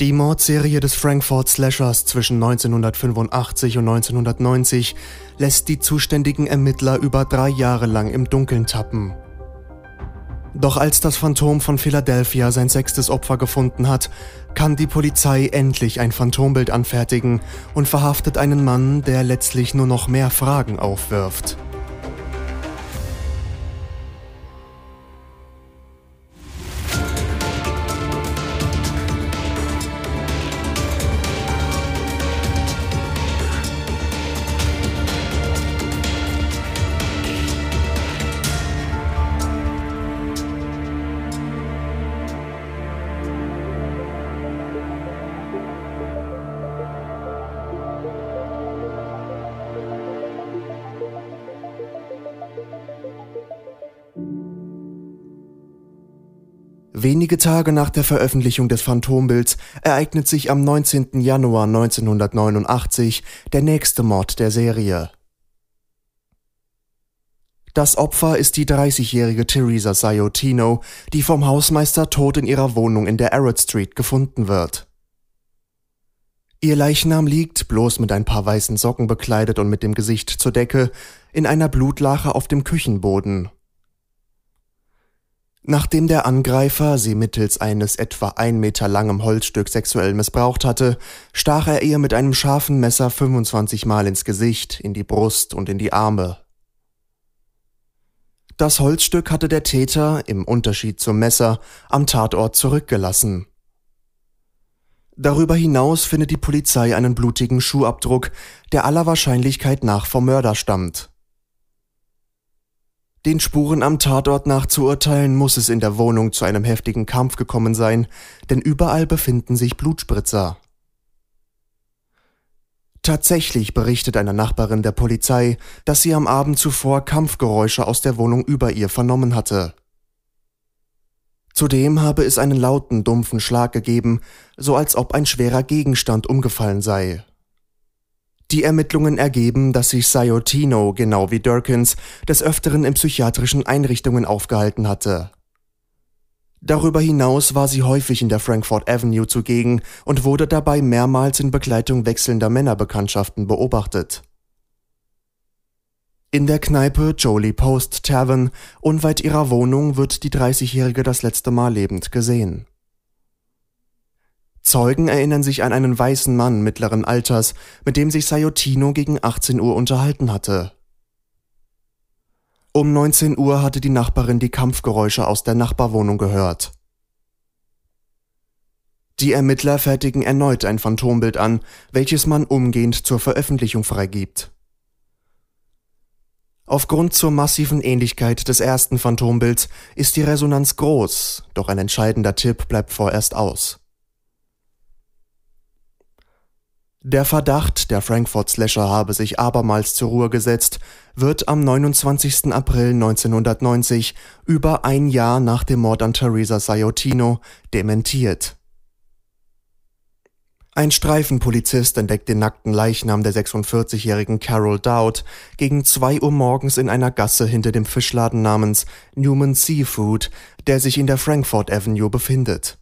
Die Mordserie des Frankfurt Slashers zwischen 1985 und 1990 lässt die zuständigen Ermittler über drei Jahre lang im Dunkeln tappen. Doch als das Phantom von Philadelphia sein sechstes Opfer gefunden hat, kann die Polizei endlich ein Phantombild anfertigen und verhaftet einen Mann, der letztlich nur noch mehr Fragen aufwirft. Wenige Tage nach der Veröffentlichung des Phantombilds ereignet sich am 19. Januar 1989 der nächste Mord der Serie. Das Opfer ist die 30-jährige Theresa Sayotino, die vom Hausmeister tot in ihrer Wohnung in der Arrett Street gefunden wird. Ihr Leichnam liegt, bloß mit ein paar weißen Socken bekleidet und mit dem Gesicht zur Decke, in einer Blutlache auf dem Küchenboden Nachdem der Angreifer sie mittels eines etwa ein Meter langen Holzstück sexuell missbraucht hatte, stach er ihr mit einem scharfen Messer 25 Mal ins Gesicht, in die Brust und in die Arme. Das Holzstück hatte der Täter, im Unterschied zum Messer, am Tatort zurückgelassen. Darüber hinaus findet die Polizei einen blutigen Schuhabdruck, der aller Wahrscheinlichkeit nach vom Mörder stammt. Den Spuren am Tatort nach zu urteilen, muss es in der Wohnung zu einem heftigen Kampf gekommen sein, denn überall befinden sich Blutspritzer. Tatsächlich berichtet eine Nachbarin der Polizei, dass sie am Abend zuvor Kampfgeräusche aus der Wohnung über ihr vernommen hatte. Zudem habe es einen lauten, dumpfen Schlag gegeben, so als ob ein schwerer Gegenstand umgefallen sei. Die Ermittlungen ergeben, dass sich Sayotino, genau wie Durkins, des Öfteren in psychiatrischen Einrichtungen aufgehalten hatte. Darüber hinaus war sie häufig in der Frankfurt Avenue zugegen und wurde dabei mehrmals in Begleitung wechselnder Männerbekanntschaften beobachtet. In der Kneipe Jolie Post Tavern unweit ihrer Wohnung wird die 30-Jährige das letzte Mal lebend gesehen. Zeugen erinnern sich an einen weißen Mann mittleren Alters, mit dem sich Sayotino gegen 18 Uhr unterhalten hatte. Um 19 Uhr hatte die Nachbarin die Kampfgeräusche aus der Nachbarwohnung gehört. Die Ermittler fertigen erneut ein Phantombild an, welches man umgehend zur Veröffentlichung freigibt. Aufgrund zur massiven Ähnlichkeit des ersten Phantombilds ist die Resonanz groß, doch ein entscheidender Tipp bleibt vorerst aus. Der Verdacht, der Frankfurt Slasher habe sich abermals zur Ruhe gesetzt, wird am 29. April 1990, über ein Jahr nach dem Mord an Theresa Sayotino, dementiert. Ein Streifenpolizist entdeckt den nackten Leichnam der 46-jährigen Carol Dowd gegen zwei Uhr morgens in einer Gasse hinter dem Fischladen namens Newman Seafood, der sich in der Frankfurt Avenue befindet.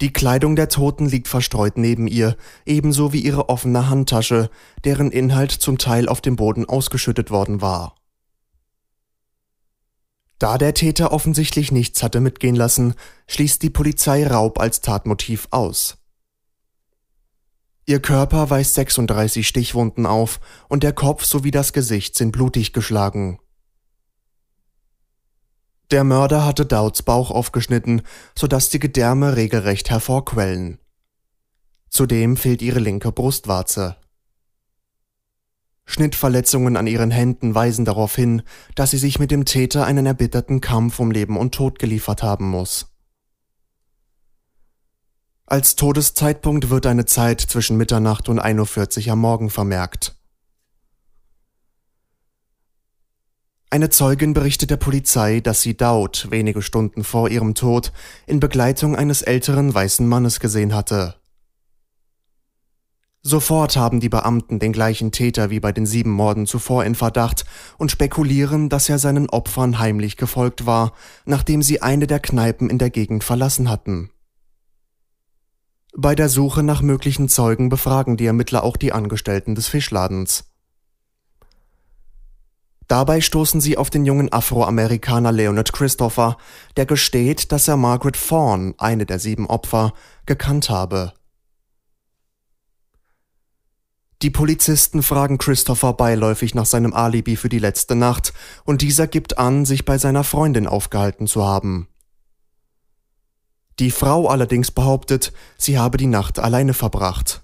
Die Kleidung der Toten liegt verstreut neben ihr, ebenso wie ihre offene Handtasche, deren Inhalt zum Teil auf dem Boden ausgeschüttet worden war. Da der Täter offensichtlich nichts hatte mitgehen lassen, schließt die Polizei Raub als Tatmotiv aus. Ihr Körper weist 36 Stichwunden auf und der Kopf sowie das Gesicht sind blutig geschlagen. Der Mörder hatte Douds Bauch aufgeschnitten, sodass die Gedärme regelrecht hervorquellen. Zudem fehlt ihre linke Brustwarze. Schnittverletzungen an ihren Händen weisen darauf hin, dass sie sich mit dem Täter einen erbitterten Kampf um Leben und Tod geliefert haben muss. Als Todeszeitpunkt wird eine Zeit zwischen Mitternacht und 1.40 Uhr am Morgen vermerkt. Eine Zeugin berichtet der Polizei, dass sie Dowd wenige Stunden vor ihrem Tod in Begleitung eines älteren weißen Mannes gesehen hatte. Sofort haben die Beamten den gleichen Täter wie bei den sieben Morden zuvor in Verdacht und spekulieren, dass er seinen Opfern heimlich gefolgt war, nachdem sie eine der Kneipen in der Gegend verlassen hatten. Bei der Suche nach möglichen Zeugen befragen die Ermittler auch die Angestellten des Fischladens. Dabei stoßen sie auf den jungen Afroamerikaner Leonard Christopher, der gesteht, dass er Margaret Fawn, eine der sieben Opfer, gekannt habe. Die Polizisten fragen Christopher beiläufig nach seinem Alibi für die letzte Nacht, und dieser gibt an, sich bei seiner Freundin aufgehalten zu haben. Die Frau allerdings behauptet, sie habe die Nacht alleine verbracht.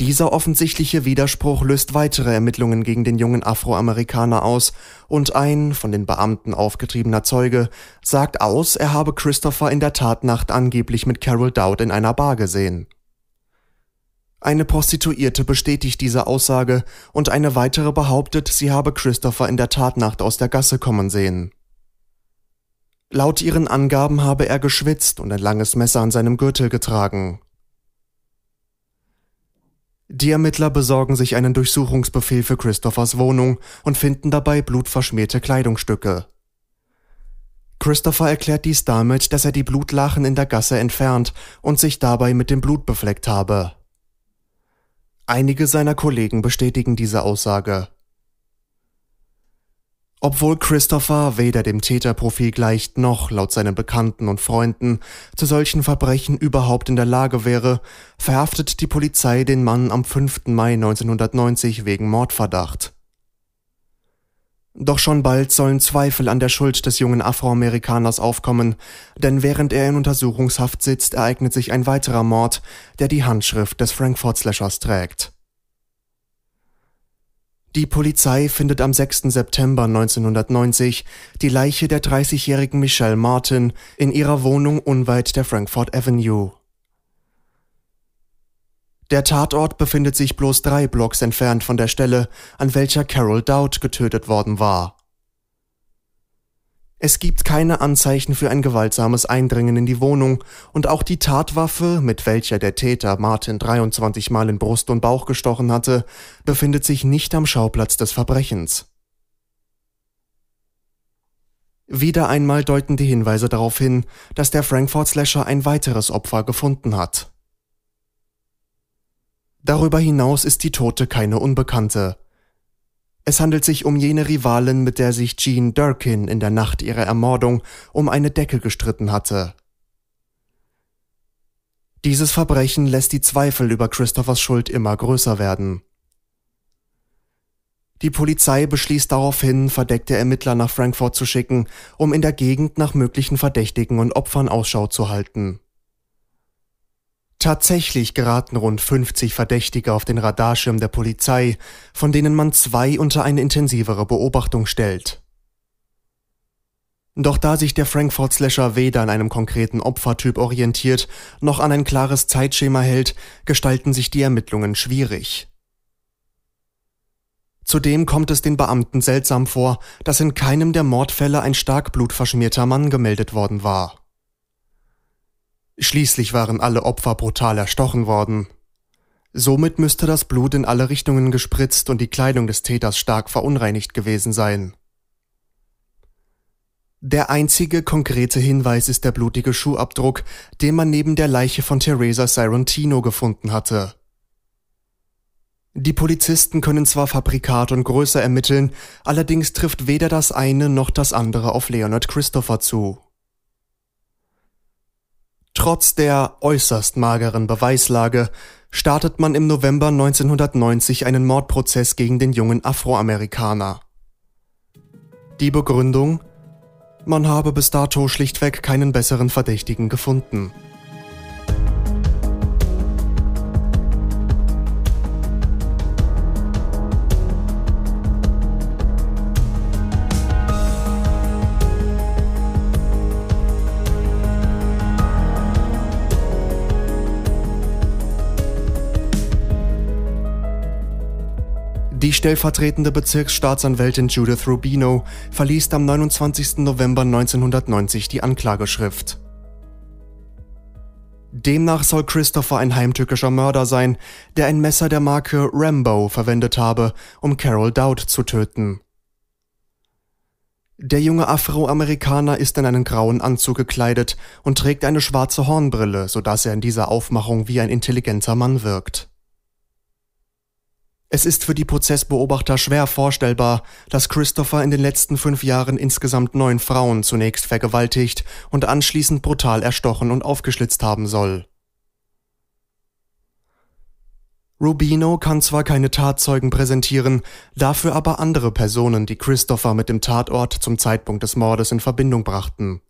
Dieser offensichtliche Widerspruch löst weitere Ermittlungen gegen den jungen Afroamerikaner aus, und ein von den Beamten aufgetriebener Zeuge sagt aus, er habe Christopher in der Tatnacht angeblich mit Carol Dowd in einer Bar gesehen. Eine Prostituierte bestätigt diese Aussage und eine weitere behauptet, sie habe Christopher in der Tatnacht aus der Gasse kommen sehen. Laut ihren Angaben habe er geschwitzt und ein langes Messer an seinem Gürtel getragen. Die Ermittler besorgen sich einen Durchsuchungsbefehl für Christophers Wohnung und finden dabei blutverschmierte Kleidungsstücke. Christopher erklärt dies damit, dass er die Blutlachen in der Gasse entfernt und sich dabei mit dem Blut befleckt habe. Einige seiner Kollegen bestätigen diese Aussage. Obwohl Christopher weder dem Täterprofil gleicht noch, laut seinen Bekannten und Freunden, zu solchen Verbrechen überhaupt in der Lage wäre, verhaftet die Polizei den Mann am 5. Mai 1990 wegen Mordverdacht. Doch schon bald sollen Zweifel an der Schuld des jungen Afroamerikaners aufkommen, denn während er in Untersuchungshaft sitzt, ereignet sich ein weiterer Mord, der die Handschrift des Frankfurt Slashers trägt. Die Polizei findet am 6. September 1990 die Leiche der 30-jährigen Michelle Martin in ihrer Wohnung unweit der Frankfurt Avenue. Der Tatort befindet sich bloß drei Blocks entfernt von der Stelle, an welcher Carol Dowd getötet worden war. Es gibt keine Anzeichen für ein gewaltsames Eindringen in die Wohnung und auch die Tatwaffe, mit welcher der Täter Martin 23 Mal in Brust und Bauch gestochen hatte, befindet sich nicht am Schauplatz des Verbrechens. Wieder einmal deuten die Hinweise darauf hin, dass der Frankfurt Slasher ein weiteres Opfer gefunden hat. Darüber hinaus ist die Tote keine Unbekannte. Es handelt sich um jene Rivalin, mit der sich Jean Durkin in der Nacht ihrer Ermordung um eine Decke gestritten hatte. Dieses Verbrechen lässt die Zweifel über Christophers Schuld immer größer werden. Die Polizei beschließt daraufhin, verdeckte Ermittler nach Frankfurt zu schicken, um in der Gegend nach möglichen Verdächtigen und Opfern Ausschau zu halten. Tatsächlich geraten rund 50 Verdächtige auf den Radarschirm der Polizei, von denen man zwei unter eine intensivere Beobachtung stellt. Doch da sich der Frankfurt Slasher weder an einem konkreten Opfertyp orientiert, noch an ein klares Zeitschema hält, gestalten sich die Ermittlungen schwierig. Zudem kommt es den Beamten seltsam vor, dass in keinem der Mordfälle ein stark blutverschmierter Mann gemeldet worden war. Schließlich waren alle Opfer brutal erstochen worden. Somit müsste das Blut in alle Richtungen gespritzt und die Kleidung des Täters stark verunreinigt gewesen sein. Der einzige konkrete Hinweis ist der blutige Schuhabdruck, den man neben der Leiche von Teresa Sorrentino gefunden hatte. Die Polizisten können zwar Fabrikat und Größe ermitteln, allerdings trifft weder das eine noch das andere auf Leonard Christopher zu. Trotz der äußerst mageren Beweislage startet man im November 1990 einen Mordprozess gegen den jungen Afroamerikaner. Die Begründung? Man habe bis dato schlichtweg keinen besseren Verdächtigen gefunden. Stellvertretende Bezirksstaatsanwältin Judith Rubino verliest am 29. November 1990 die Anklageschrift. Demnach soll Christopher ein heimtückischer Mörder sein, der ein Messer der Marke Rambo verwendet habe, um Carol Dowd zu töten. Der junge Afroamerikaner ist in einen grauen Anzug gekleidet und trägt eine schwarze Hornbrille, so dass er in dieser Aufmachung wie ein intelligenter Mann wirkt. Es ist für die Prozessbeobachter schwer vorstellbar, dass Christopher in den letzten fünf Jahren insgesamt neun Frauen zunächst vergewaltigt und anschließend brutal erstochen und aufgeschlitzt haben soll. Rubino kann zwar keine Tatzeugen präsentieren, dafür aber andere Personen, die Christopher mit dem Tatort zum Zeitpunkt des Mordes in Verbindung brachten.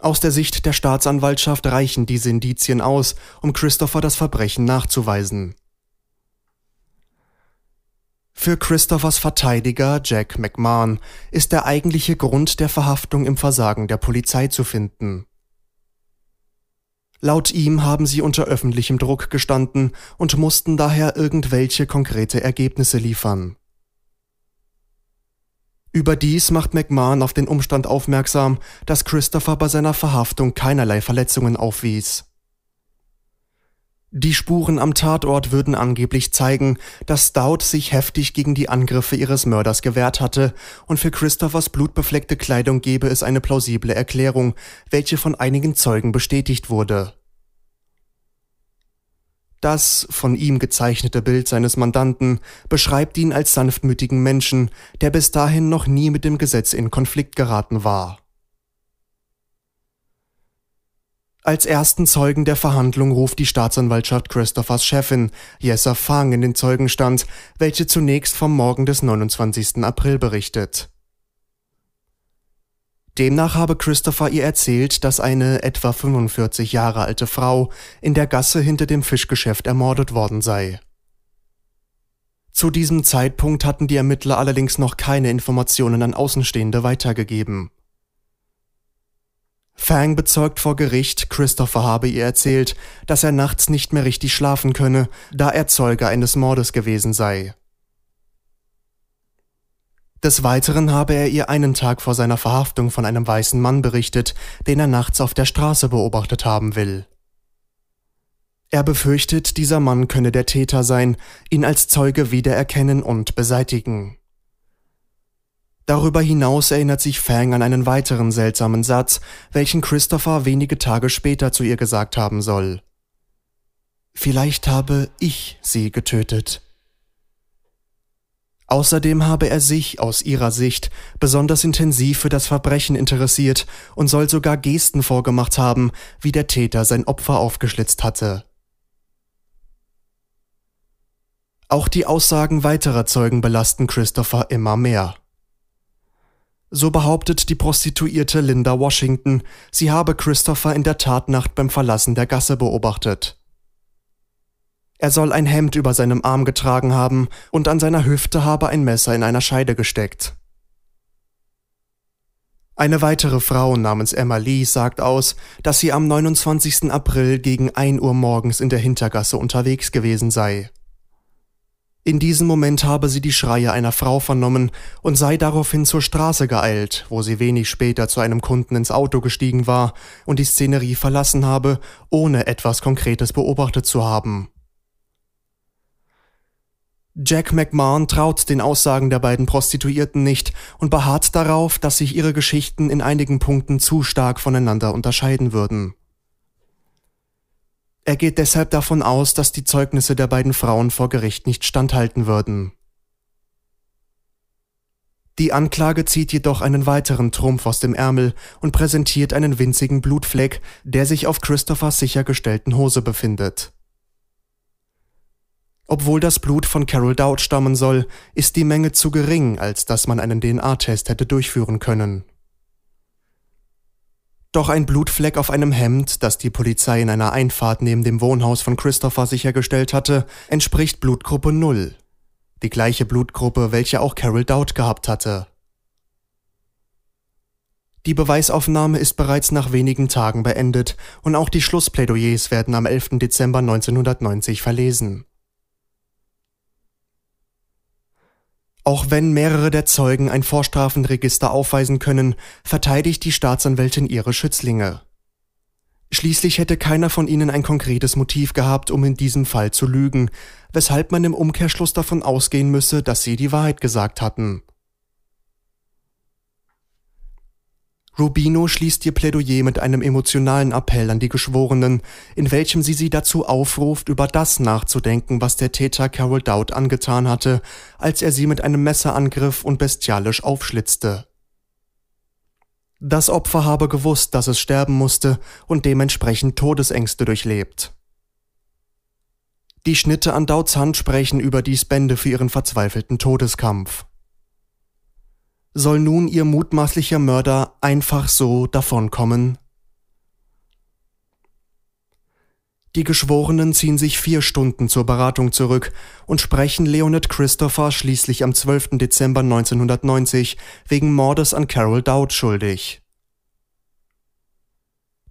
Aus der Sicht der Staatsanwaltschaft reichen diese Indizien aus, um Christopher das Verbrechen nachzuweisen. Für Christophers Verteidiger Jack McMahon ist der eigentliche Grund der Verhaftung im Versagen der Polizei zu finden. Laut ihm haben sie unter öffentlichem Druck gestanden und mussten daher irgendwelche konkrete Ergebnisse liefern. Überdies macht McMahon auf den Umstand aufmerksam, dass Christopher bei seiner Verhaftung keinerlei Verletzungen aufwies. Die Spuren am Tatort würden angeblich zeigen, dass Stout sich heftig gegen die Angriffe ihres Mörders gewehrt hatte, und für Christophers blutbefleckte Kleidung gebe es eine plausible Erklärung, welche von einigen Zeugen bestätigt wurde. Das von ihm gezeichnete Bild seines Mandanten beschreibt ihn als sanftmütigen Menschen, der bis dahin noch nie mit dem Gesetz in Konflikt geraten war. Als ersten Zeugen der Verhandlung ruft die Staatsanwaltschaft Christophers Chefin, Jessa Fang, in den Zeugenstand, welche zunächst vom Morgen des 29. April berichtet. Demnach habe Christopher ihr erzählt, dass eine etwa 45 Jahre alte Frau in der Gasse hinter dem Fischgeschäft ermordet worden sei. Zu diesem Zeitpunkt hatten die Ermittler allerdings noch keine Informationen an Außenstehende weitergegeben. Fang bezeugt vor Gericht, Christopher habe ihr erzählt, dass er nachts nicht mehr richtig schlafen könne, da er Zeuge eines Mordes gewesen sei. Des Weiteren habe er ihr einen Tag vor seiner Verhaftung von einem weißen Mann berichtet, den er nachts auf der Straße beobachtet haben will. Er befürchtet, dieser Mann könne der Täter sein, ihn als Zeuge wiedererkennen und beseitigen. Darüber hinaus erinnert sich Fang an einen weiteren seltsamen Satz, welchen Christopher wenige Tage später zu ihr gesagt haben soll. Vielleicht habe ich sie getötet. Außerdem habe er sich aus ihrer Sicht besonders intensiv für das Verbrechen interessiert und soll sogar Gesten vorgemacht haben, wie der Täter sein Opfer aufgeschlitzt hatte. Auch die Aussagen weiterer Zeugen belasten Christopher immer mehr. So behauptet die Prostituierte Linda Washington, sie habe Christopher in der Tatnacht beim Verlassen der Gasse beobachtet. Er soll ein Hemd über seinem Arm getragen haben und an seiner Hüfte habe ein Messer in einer Scheide gesteckt. Eine weitere Frau namens Emma Lee sagt aus, dass sie am 29. April gegen 1 Uhr morgens in der Hintergasse unterwegs gewesen sei. In diesem Moment habe sie die Schreie einer Frau vernommen und sei daraufhin zur Straße geeilt, wo sie wenig später zu einem Kunden ins Auto gestiegen war und die Szenerie verlassen habe, ohne etwas Konkretes beobachtet zu haben. Jack McMahon traut den Aussagen der beiden Prostituierten nicht und beharrt darauf, dass sich ihre Geschichten in einigen Punkten zu stark voneinander unterscheiden würden. Er geht deshalb davon aus, dass die Zeugnisse der beiden Frauen vor Gericht nicht standhalten würden. Die Anklage zieht jedoch einen weiteren Trumpf aus dem Ärmel und präsentiert einen winzigen Blutfleck, der sich auf Christophers sichergestellten Hose befindet. Obwohl das Blut von Carol Dowd stammen soll, ist die Menge zu gering, als dass man einen DNA-Test hätte durchführen können. Doch ein Blutfleck auf einem Hemd, das die Polizei in einer Einfahrt neben dem Wohnhaus von Christopher sichergestellt hatte, entspricht Blutgruppe 0. Die gleiche Blutgruppe, welche auch Carol Dowd gehabt hatte. Die Beweisaufnahme ist bereits nach wenigen Tagen beendet und auch die Schlussplädoyers werden am 11. Dezember 1990 verlesen. Auch wenn mehrere der Zeugen ein Vorstrafenregister aufweisen können, verteidigt die Staatsanwältin ihre Schützlinge. Schließlich hätte keiner von ihnen ein konkretes Motiv gehabt, um in diesem Fall zu lügen, weshalb man im Umkehrschluss davon ausgehen müsse, dass sie die Wahrheit gesagt hatten. Rubino schließt ihr Plädoyer mit einem emotionalen Appell an die Geschworenen, in welchem sie sie dazu aufruft, über das nachzudenken, was der Täter Carol Dowd angetan hatte, als er sie mit einem Messer angriff und bestialisch aufschlitzte. Das Opfer habe gewusst, dass es sterben musste und dementsprechend Todesängste durchlebt. Die Schnitte an Dauds Hand sprechen über die Spende für ihren verzweifelten Todeskampf soll nun ihr mutmaßlicher Mörder einfach so davonkommen? Die Geschworenen ziehen sich vier Stunden zur Beratung zurück und sprechen Leonard Christopher schließlich am 12. Dezember 1990 wegen Mordes an Carol Dowd schuldig.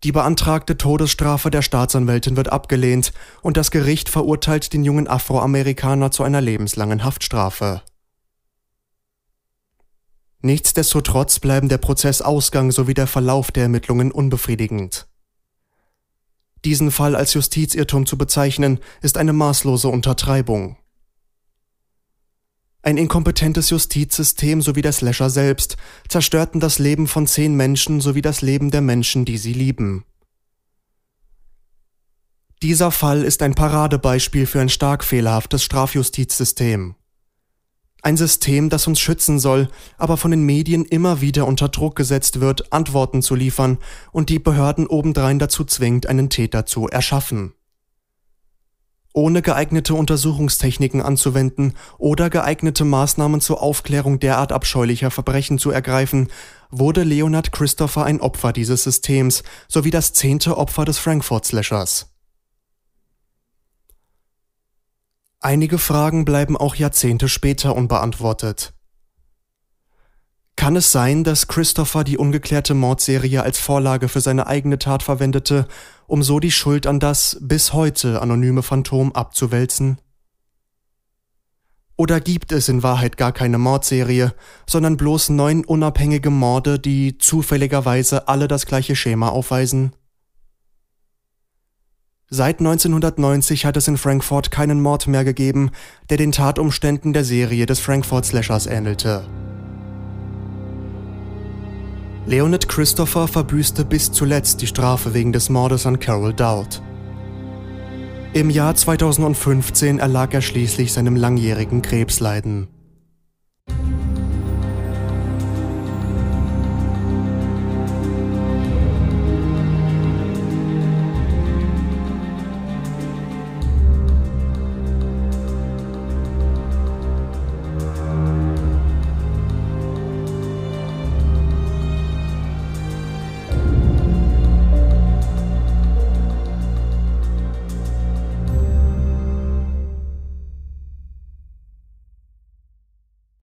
Die beantragte Todesstrafe der Staatsanwältin wird abgelehnt und das Gericht verurteilt den jungen Afroamerikaner zu einer lebenslangen Haftstrafe. Nichtsdestotrotz bleiben der Prozessausgang sowie der Verlauf der Ermittlungen unbefriedigend. Diesen Fall als Justizirrtum zu bezeichnen, ist eine maßlose Untertreibung. Ein inkompetentes Justizsystem sowie der Slasher selbst zerstörten das Leben von zehn Menschen sowie das Leben der Menschen, die sie lieben. Dieser Fall ist ein Paradebeispiel für ein stark fehlerhaftes Strafjustizsystem. Ein System, das uns schützen soll, aber von den Medien immer wieder unter Druck gesetzt wird, Antworten zu liefern und die Behörden obendrein dazu zwingt, einen Täter zu erschaffen. Ohne geeignete Untersuchungstechniken anzuwenden oder geeignete Maßnahmen zur Aufklärung derart abscheulicher Verbrechen zu ergreifen, wurde Leonard Christopher ein Opfer dieses Systems sowie das zehnte Opfer des Frankfurt Slashers. Einige Fragen bleiben auch Jahrzehnte später unbeantwortet. Kann es sein, dass Christopher die ungeklärte Mordserie als Vorlage für seine eigene Tat verwendete, um so die Schuld an das bis heute anonyme Phantom abzuwälzen? Oder gibt es in Wahrheit gar keine Mordserie, sondern bloß neun unabhängige Morde, die zufälligerweise alle das gleiche Schema aufweisen? Seit 1990 hat es in Frankfurt keinen Mord mehr gegeben, der den Tatumständen der Serie des Frankfurt Slashers ähnelte. Leonid Christopher verbüßte bis zuletzt die Strafe wegen des Mordes an Carol Dowd. Im Jahr 2015 erlag er schließlich seinem langjährigen Krebsleiden.